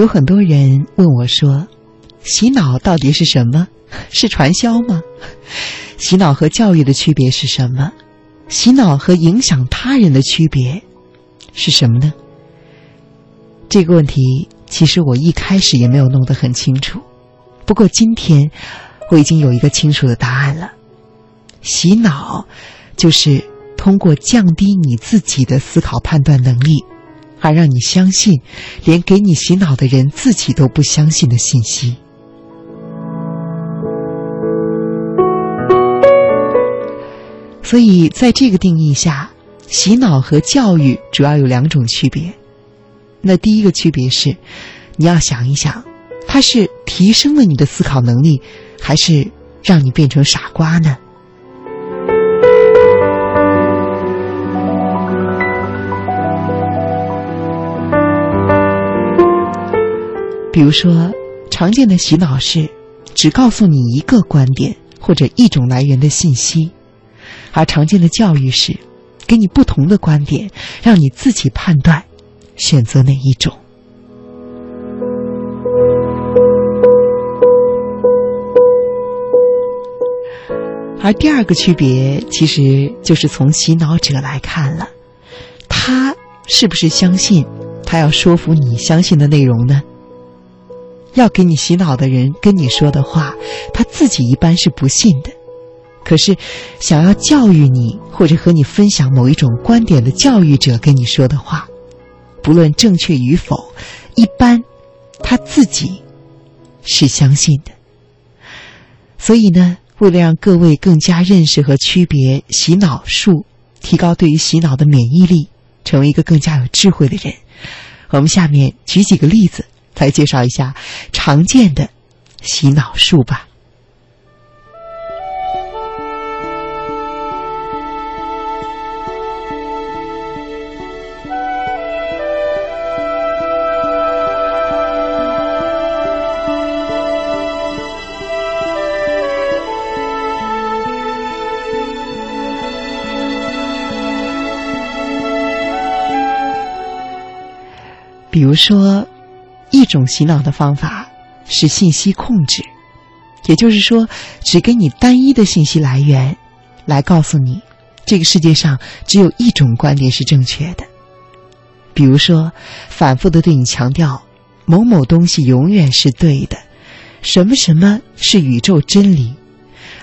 有很多人问我说：“洗脑到底是什么？是传销吗？洗脑和教育的区别是什么？洗脑和影响他人的区别是什么呢？”这个问题，其实我一开始也没有弄得很清楚。不过今天，我已经有一个清楚的答案了。洗脑，就是通过降低你自己的思考判断能力。而让你相信，连给你洗脑的人自己都不相信的信息。所以，在这个定义下，洗脑和教育主要有两种区别。那第一个区别是，你要想一想，它是提升了你的思考能力，还是让你变成傻瓜呢？比如说，常见的洗脑是只告诉你一个观点或者一种来源的信息，而常见的教育是给你不同的观点，让你自己判断选择哪一种。而第二个区别，其实就是从洗脑者来看了，他是不是相信他要说服你相信的内容呢？要给你洗脑的人跟你说的话，他自己一般是不信的。可是，想要教育你或者和你分享某一种观点的教育者跟你说的话，不论正确与否，一般他自己是相信的。所以呢，为了让各位更加认识和区别洗脑术，提高对于洗脑的免疫力，成为一个更加有智慧的人，我们下面举几个例子。来介绍一下常见的洗脑术吧。比如说。一种洗脑的方法是信息控制，也就是说，只给你单一的信息来源，来告诉你这个世界上只有一种观点是正确的。比如说，反复的对你强调某某东西永远是对的，什么什么是宇宙真理，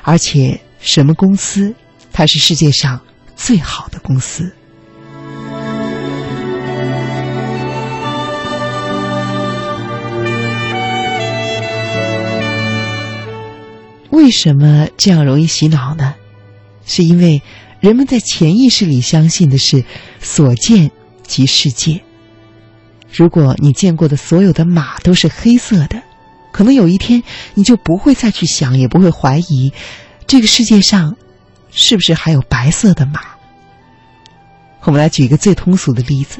而且什么公司它是世界上最好的公司。为什么这样容易洗脑呢？是因为人们在潜意识里相信的是所见即世界。如果你见过的所有的马都是黑色的，可能有一天你就不会再去想，也不会怀疑这个世界上是不是还有白色的马。我们来举一个最通俗的例子：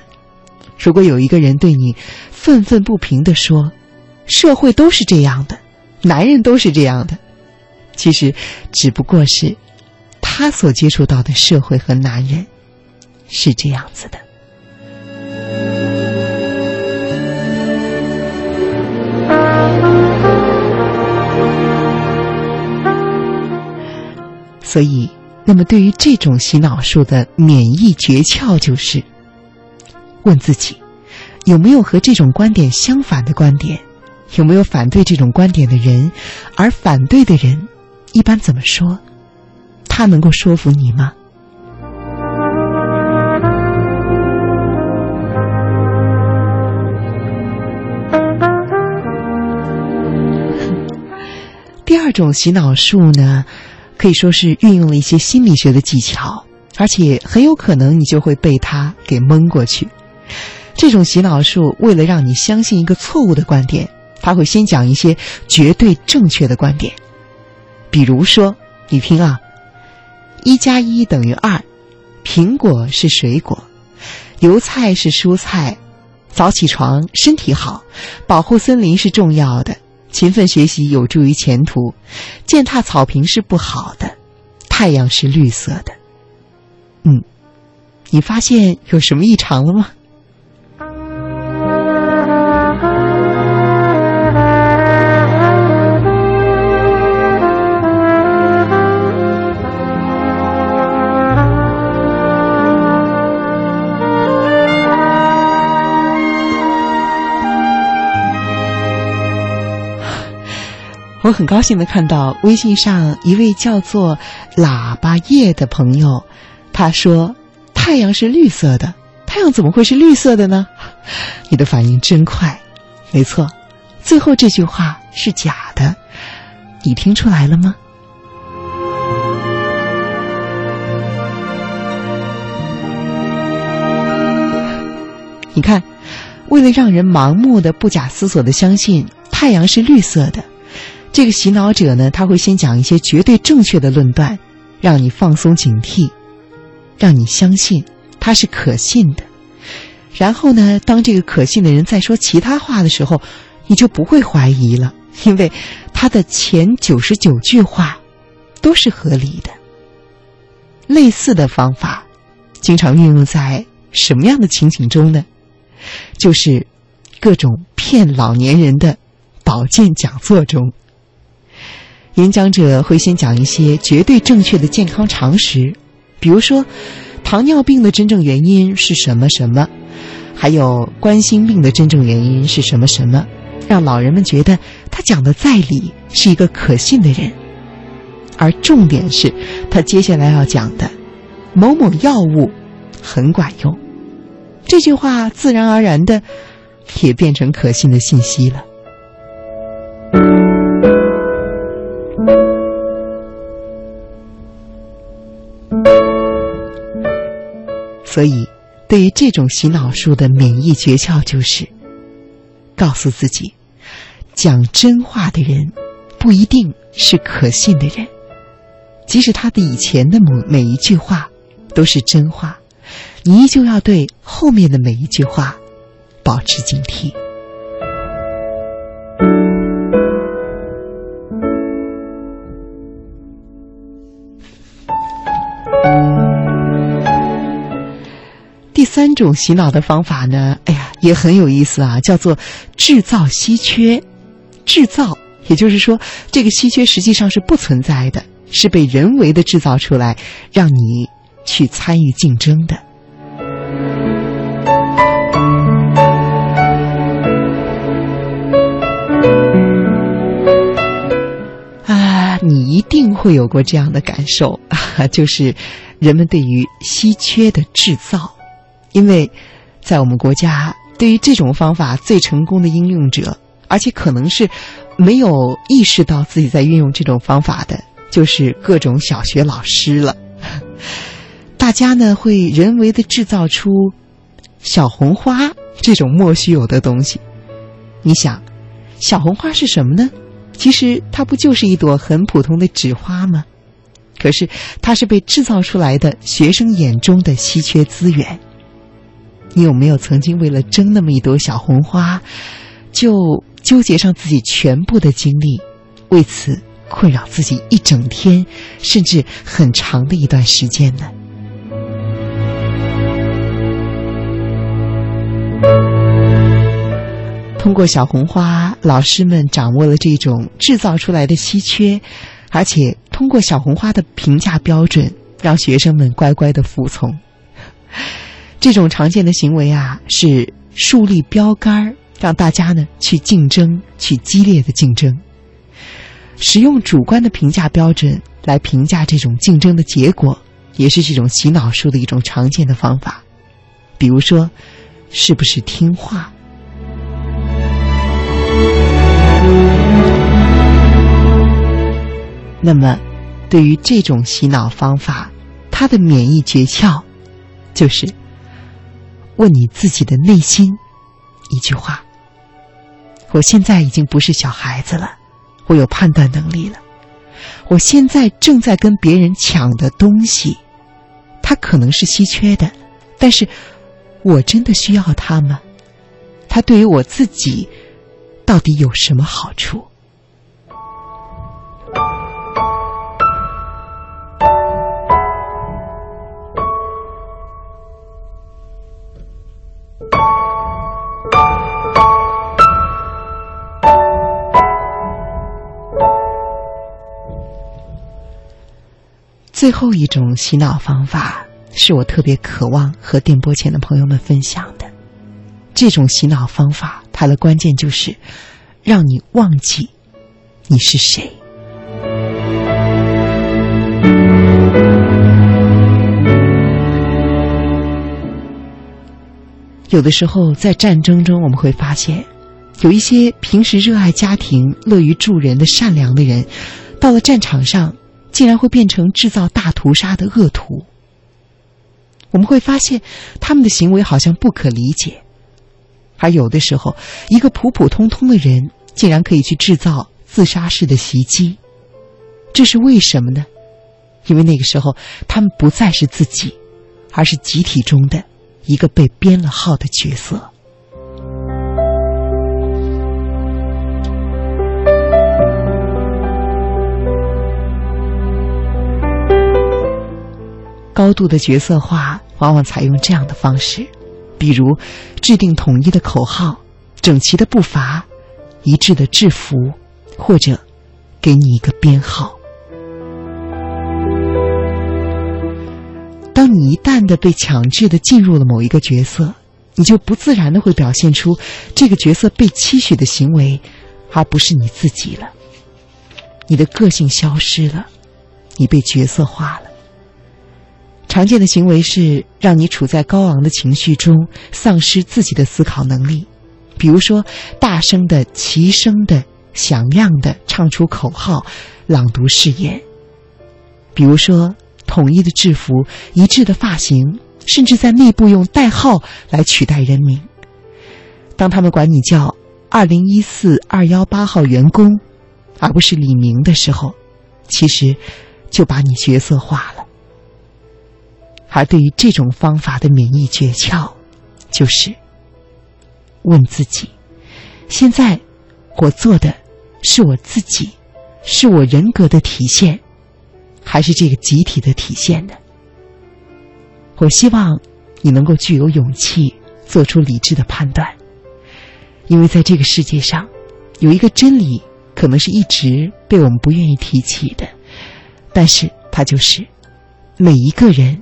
如果有一个人对你愤愤不平地说，社会都是这样的，男人都是这样的。其实，只不过是他所接触到的社会和男人是这样子的。所以，那么对于这种洗脑术的免疫诀窍，就是问自己：有没有和这种观点相反的观点？有没有反对这种观点的人？而反对的人。一般怎么说？他能够说服你吗？第二种洗脑术呢，可以说是运用了一些心理学的技巧，而且很有可能你就会被他给蒙过去。这种洗脑术为了让你相信一个错误的观点，他会先讲一些绝对正确的观点。比如说，你听啊，一加一等于二，苹果是水果，油菜是蔬菜，早起床身体好，保护森林是重要的，勤奋学习有助于前途，践踏草坪是不好的，太阳是绿色的。嗯，你发现有什么异常了吗？我很高兴的看到微信上一位叫做喇叭叶的朋友，他说：“太阳是绿色的，太阳怎么会是绿色的呢？” 你的反应真快，没错，最后这句话是假的，你听出来了吗？你看，为了让人盲目的、不假思索的相信太阳是绿色的，这个洗脑者呢，他会先讲一些绝对正确的论断，让你放松警惕，让你相信他是可信的。然后呢，当这个可信的人再说其他话的时候，你就不会怀疑了，因为他的前九十九句话都是合理的。类似的方法，经常运用在什么样的情景中呢？就是各种骗老年人的保健讲座中，演讲者会先讲一些绝对正确的健康常识，比如说糖尿病的真正原因是什么什么，还有冠心病的真正原因是什么什么，让老人们觉得他讲的在理，是一个可信的人。而重点是他接下来要讲的某某药物很管用。这句话自然而然的也变成可信的信息了。对于这种洗脑术的免疫诀窍，就是告诉自己：讲真话的人不一定是可信的人，即使他的以前的某每一句话都是真话。你依旧要对后面的每一句话保持警惕。三种洗脑的方法呢？哎呀，也很有意思啊，叫做制造稀缺。制造，也就是说，这个稀缺实际上是不存在的，是被人为的制造出来，让你去参与竞争的。啊你一定会有过这样的感受，啊就是人们对于稀缺的制造，因为在我们国家，对于这种方法最成功的应用者，而且可能是没有意识到自己在运用这种方法的，就是各种小学老师了。大家呢会人为的制造出小红花这种莫须有的东西。你想，小红花是什么呢？其实它不就是一朵很普通的纸花吗？可是它是被制造出来的学生眼中的稀缺资源。你有没有曾经为了争那么一朵小红花，就纠结上自己全部的精力，为此困扰自己一整天，甚至很长的一段时间呢？通过小红花，老师们掌握了这种制造出来的稀缺，而且通过小红花的评价标准，让学生们乖乖的服从。这种常见的行为啊，是树立标杆儿，让大家呢去竞争，去激烈的竞争。使用主观的评价标准来评价这种竞争的结果，也是这种洗脑术的一种常见的方法。比如说，是不是听话？那么，对于这种洗脑方法，它的免疫诀窍就是问你自己的内心一句话：我现在已经不是小孩子了，我有判断能力了。我现在正在跟别人抢的东西，它可能是稀缺的，但是我真的需要它吗？它对于我自己到底有什么好处？最后一种洗脑方法是我特别渴望和电波前的朋友们分享的。这种洗脑方法，它的关键就是让你忘记你是谁。有的时候，在战争中，我们会发现，有一些平时热爱家庭、乐于助人的善良的人，到了战场上，竟然会变成制造大屠杀的恶徒。我们会发现，他们的行为好像不可理解，而有的时候，一个普普通通的人，竟然可以去制造自杀式的袭击，这是为什么呢？因为那个时候，他们不再是自己，而是集体中的。一个被编了号的角色。高度的角色化往往采用这样的方式，比如制定统一的口号、整齐的步伐、一致的制服，或者给你一个编号。当你一旦的被强制的进入了某一个角色，你就不自然的会表现出这个角色被期许的行为，而不是你自己了。你的个性消失了，你被角色化了。常见的行为是让你处在高昂的情绪中，丧失自己的思考能力，比如说大声的、齐声的、响亮的唱出口号、朗读誓言，比如说。统一的制服、一致的发型，甚至在内部用代号来取代人名。当他们管你叫“二零一四二幺八号员工”，而不是李明的时候，其实就把你角色化了。而对于这种方法的免疫诀窍，就是问自己：现在我做的是我自己，是我人格的体现。还是这个集体的体现呢？我希望你能够具有勇气，做出理智的判断，因为在这个世界上，有一个真理，可能是一直被我们不愿意提起的，但是它就是：每一个人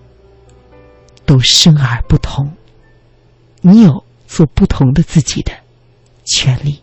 都生而不同，你有做不同的自己的权利。